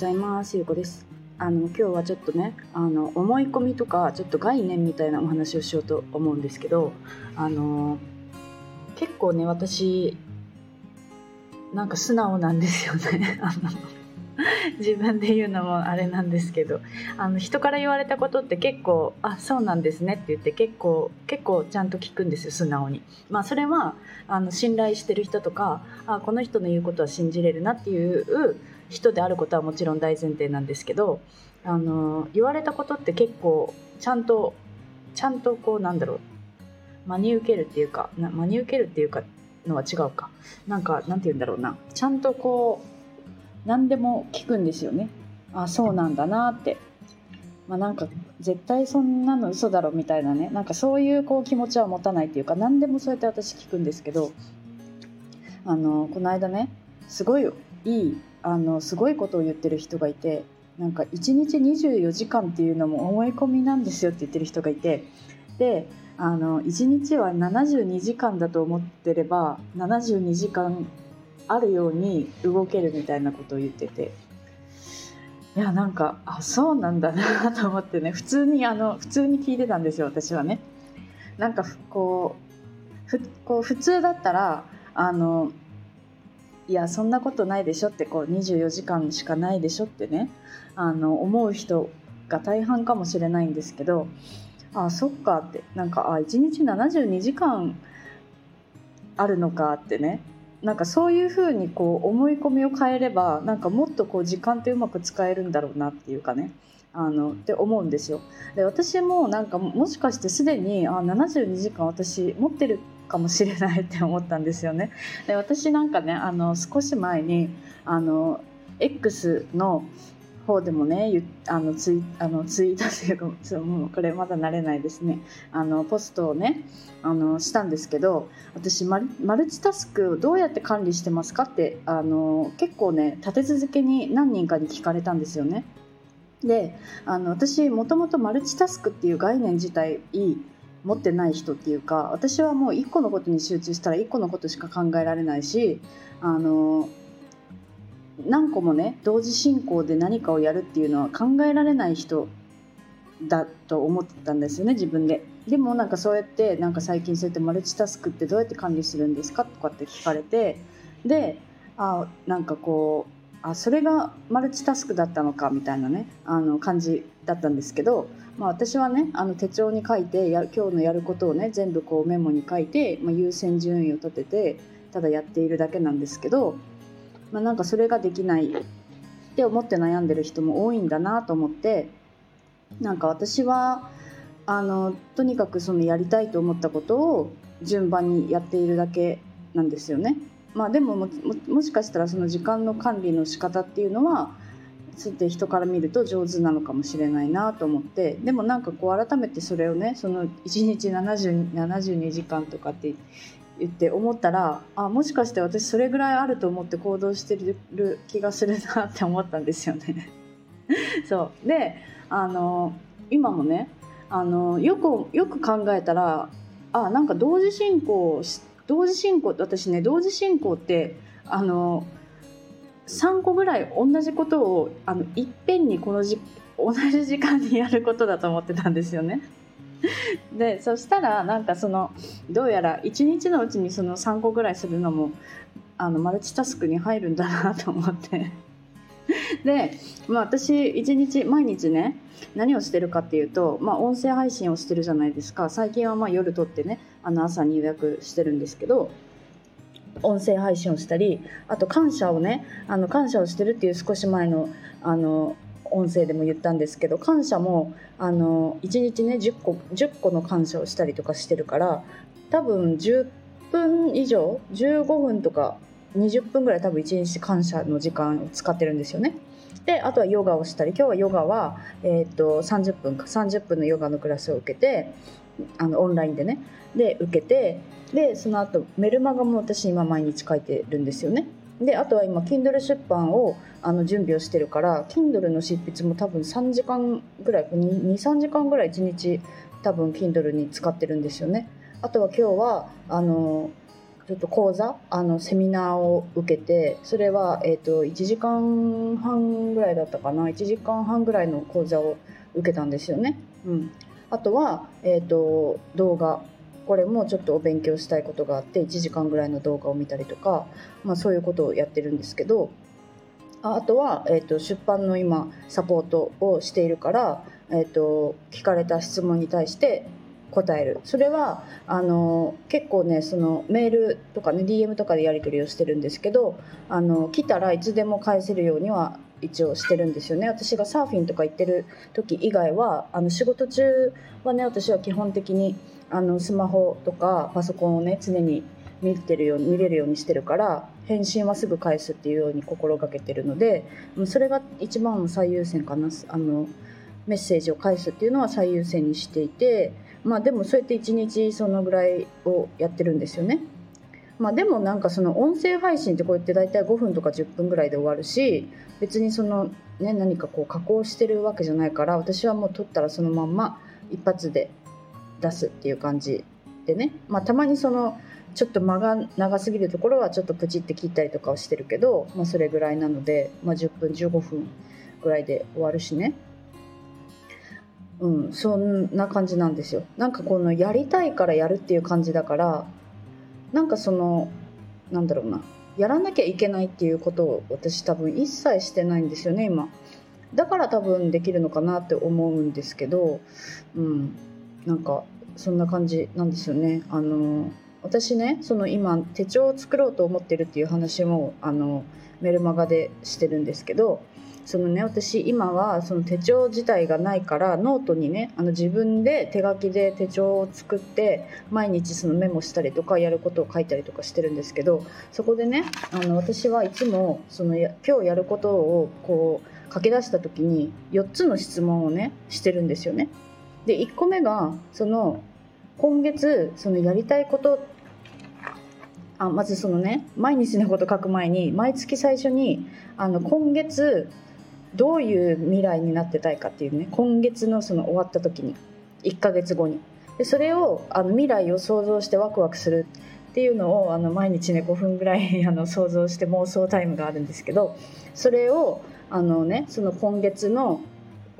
ございます。ゆうこです。あの今日はちょっとねあの思い込みとかちょっと概念みたいなお話をしようと思うんですけどあの結構ね私なんか素直なんですよね。あの自分で言うのもあれなんですけどあの人から言われたことって結構「あそうなんですね」って言って結構結構ちゃんと聞くんですよ素直に。まあ、それはあの信頼してる人とかあこの人の言うことは信じれるなっていう人であることはもちろん大前提なんですけどあの言われたことって結構ちゃんとちゃんとこうなんだろう真に受けるっていうか真に受けるっていうかのは違うか。なんかなんて言うんだろうな。ちゃんとこう何でも聞くんですよね。あそうなんだなって。まあ、なんか絶対そんなの嘘だろみたいなね。なんかそういうこう気持ちは持たないっていうか何でもそうやって私聞くんですけどあのこの間ねすごいいいあのすごいことを言ってる人がいてなんか1日24時間っていうのも思い込みなんですよって言ってる人がいてであの1日は72時間だと思ってれば72時間あるように動けるみたいなことを言ってていやなんかあそうなんだなと思ってね普通にあの普通に聞いてたんですよ私はね。なんかこうふこう普通だったらあのいやそんなことないでしょってこう24時間しかないでしょってねあの思う人が大半かもしれないんですけどあそっかってなんかあ1日72時間あるのかってねなんかそういうふうにこう思い込みを変えればなんかもっとこう時間ってうまく使えるんだろうなっていうかねあのって思うんですよ。で私もなんかもしかしてすでにあ72時間私持ってるかもしれないって思ったんですよね。で私なんかねあの少し前にあの X の方でもねあのツイあのツイートっていうかもうこれまだ慣れないですねあのポストをねあのしたんですけど私マルマルチタスクをどうやって管理してますかってあの結構ね立て続けに何人かに聞かれたんですよね。であの私もともとマルチタスクっていう概念自体いい持ってない人っていうか私はもう1個のことに集中したら1個のことしか考えられないしあの何個もね同時進行で何かをやるっていうのは考えられない人だと思ってたんですよね自分で。でもなんかそうやってなんか最近そうやってマルチタスクってどうやって管理するんですかとかって聞かれてであなんかこうあそれがマルチタスクだったのかみたいなねあの感じだったんですけど、まあ、私はねあの手帳に書いてや今日のやることをね全部こうメモに書いて、まあ、優先順位を立ててただやっているだけなんですけどまあ、なんかそれができないって思って悩んでる人も多いんだなと思ってなんか私はあのとにかくそのやりたいと思ったことを順番にやっているだけなんですよね。まあ、でももしかしたらその時間の管理の仕方っていうのはつって人から見ると上手なのかもしれないなと思ってでもなんかこう改めてそれをねその1日70 72時間とかって言って思ったらあもしかして私それぐらいあると思って行動してる気がするなって思ったんですよね。そうであの今もねあのよくよく考えたらあなんか同時進行して同時進行って私ね同時進行ってあの3個ぐらい同じことをあのいっぺんにこのじ同じ時間にやることだと思ってたんですよね。でそしたらなんかそのどうやら1日のうちにその3個ぐらいするのもあのマルチタスクに入るんだなと思って で、まあ、私1日毎日ね何をしてるかっていうと、まあ、音声配信をしてるじゃないですか。最近はまあ夜撮ってねあの朝に予約してるんですけど音声配信をしたりあと感謝をねあの感謝をしてるっていう少し前のあの音声でも言ったんですけど感謝もあの1日ね10個 ,10 個の感謝をしたりとかしてるから多分10分以上15分とか20分ぐらい多分1日感謝の時間を使ってるんですよね。であとはヨガをしたり今日はヨガは、えー、と30分か30分のヨガのクラスを受けてあのオンラインでねで受けてでその後メルマガも私今毎日書いてるんですよね。であとは今 Kindle 出版をあの準備をしてるから Kindle の執筆も多分3時間ぐらい23時間ぐらい1日多分 Kindle に使ってるんですよね。あとは今日はあのちょっと講座あのセミナーを受けてそれは、えーと、1時間半ぐらいだったかな。1時間半ぐらいの講座を受けたんですよね。うん、あとは、えーと、動画。これもちょっとお勉強したいことがあって1時間ぐらいの動画を見たりとか、まあ、そういうことをやってるんですけどあとは、えーと、出版の今サポートをしているから、えーと聞かれた質問に対して答える。それはあの結構ねそのメールとかね DM とかでやり取りをしてるんですけどあの来たらいつでも返せるようには一応してるんですよね。私がサーフィンとか行ってる時以外はあの仕事中はね私は基本的にあのスマホとかパソコンをね常に見てるように見れるようにしてるから返信はすぐ返すっていうように心がけてるのでそれが一番最優先かな。あのメッセージを返すっていうのは最優先にしていてまあでもそうやって1日そのぐらいをやってるんですよね。まあ、でもなんかその音声配信ってこうやって大体5分とか10分ぐらいで終わるし別にその、ね、何かこう加工してるわけじゃないから私はもう撮ったらそのまんま一発で出すっていう感じでね、まあ、たまにそのちょっと間が長すぎるところはちょっとプチって切ったりとかをしてるけど、まあ、それぐらいなので、まあ、10分15分ぐらいで終わるしねうん、そんな感じなんですよ。なんかこのやりたいからやるっていう感じだからなんかそのなんだろうな。やらなきゃいけないっていうことを私多分一切してないんですよね今。だから多分できるのかなって思うんですけどうん。なんかそんな感じなんですよね。あの私ねその今手帳を作ろうと思ってるっていう話もあのメルマガでしてるんですけどそのね私今はその手帳自体がないからノートにねあの自分で手書きで手帳を作って毎日そのメモしたりとかやることを書いたりとかしてるんですけどそこでねあの私はいつもそのや今日やることをこう書き出した時に4つの質問をねしてるんですよね。で1個目がその今月そのやりたいことあまずそのね毎日のこと書く前に毎月最初にあの今月どういう未来になってたいかっていうね今月のその終わった時に1ヶ月後に。でそれをあの未来を想像してワクワクするっていうのをあの毎日ね5分ぐらい あの想像して妄想タイムがあるんですけどそれをあのねその今月の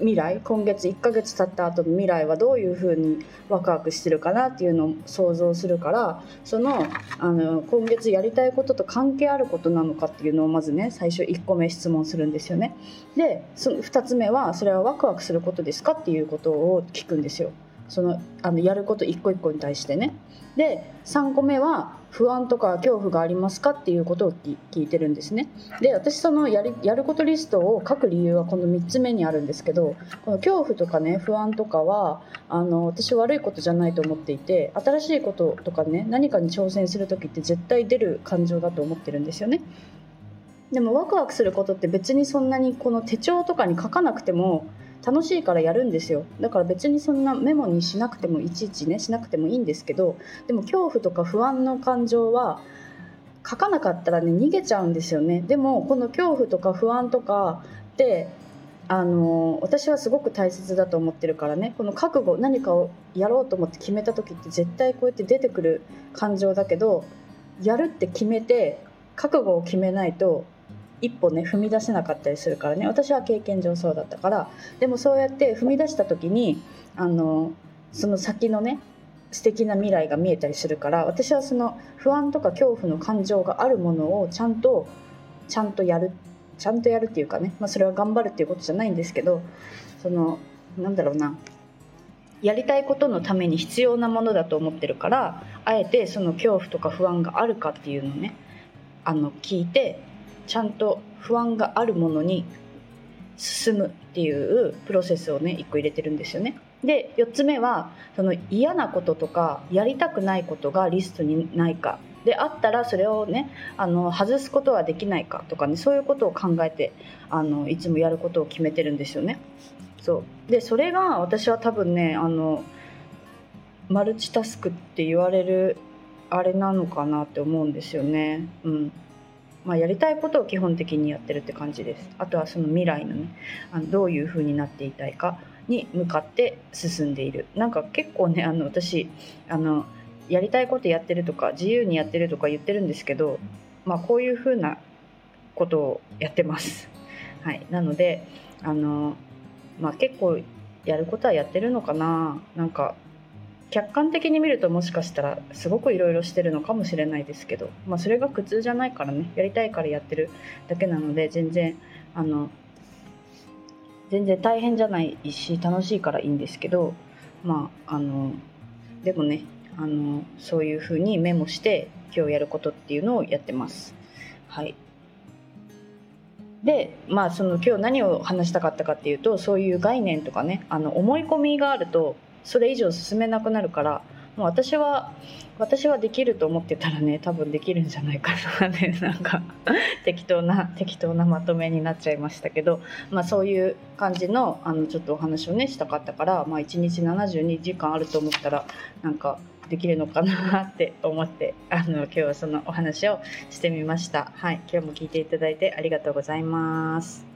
未来今月1ヶ月経った後の未来はどういうふうにワクワクしてるかなっていうのを想像するからそのあの今月やりたいことと関係あることなのかっていうのをまずね最初1個目質問するんですよね。でその2つ目はそれはワクワクすることですかっていうことを聞くんですよ。そのあのやること一個一個に対してね。で3個目は不安とか恐怖がありますかっていうことを聞いてるんですね。で私そのやりやることリストを書く理由はこの3つ目にあるんですけどこの恐怖とかね不安とかはあの私悪いことじゃないと思っていて新しいこととかね何かに挑戦する時って絶対出る感情だと思ってるんですよね。でもワクワクすることって別にそんなにこの手帳とかに書かなくても楽しいからやるんですよ。だから別にそんなメモにしなくてもいちいちねしなくてもいいんですけどでも恐怖とか不安の感情は書かなかったらね逃げちゃうんですよね。でもこの恐怖とか不安とかってあの私はすごく大切だと思ってるからね。この覚悟何かをやろうと思って決めた時って絶対こうやって出てくる感情だけどやるって決めて覚悟を決めないと一歩ね踏み出せなかったりするからね。私は経験上そうだったから。でもそうやって踏み出した時にあのその先のね素敵な未来が見えたりするから私はその不安とか恐怖の感情があるものをちゃんとちゃんとやるちゃんとやるっていうかね、まあ、それは頑張るっていうことじゃないんですけどそのなんだろうな。やりたいことのために必要なものだと思ってるからあえてその恐怖とか不安があるかっていうのをねあの聞いてちゃんと不安があるものに進むっていうプロセスをね1個入れてるんですよね。で4つ目はその嫌なこととかやりたくないことがリストにないかであったらそれをねあの外すことはできないかとかねそういうことを考えてあのいつもやることを決めてるんですよね。そうでそれが私は多分ねあのマルチタスクって言われるあれなのかなって思うんですよね。うんまあ、やりたいことを基本的にやってるって感じです。あとはその未来のねあのどういう風になっていたいかに向かって進んでいる。なんか結構ねあの私あのやりたいことやってるとか自由にやってるとか言ってるんですけど、まあ、こういうふうなことをやってます。はい、なのであの、まあ、結構やることはやってるのかな。なんか客観的に見るともしかしたらすごくいろいろしてるのかもしれないですけど、まあ、それが苦痛じゃないからねやりたいからやってるだけなので全然あの全然大変じゃないし楽しいからいいんですけどまああのでもねあのそういうふうにメモして今日やることっていうのをやってます。はいでまあその今日何を話したかったかっていうとそういう概念とかねあの思い込みがあるとそれ以上進めなくなるからもう私は私はできると思ってたらね多分できるんじゃないかなね なんか適当な適当なまとめになっちゃいましたけど、まあ、そういう感じのあのちょっとお話をねしたかったから、まあ、1日72時間あると思ったらなんかできるのかなって思って あの今日はそのお話をしてみました。はい、今日も聞いていただいてありがとうございます。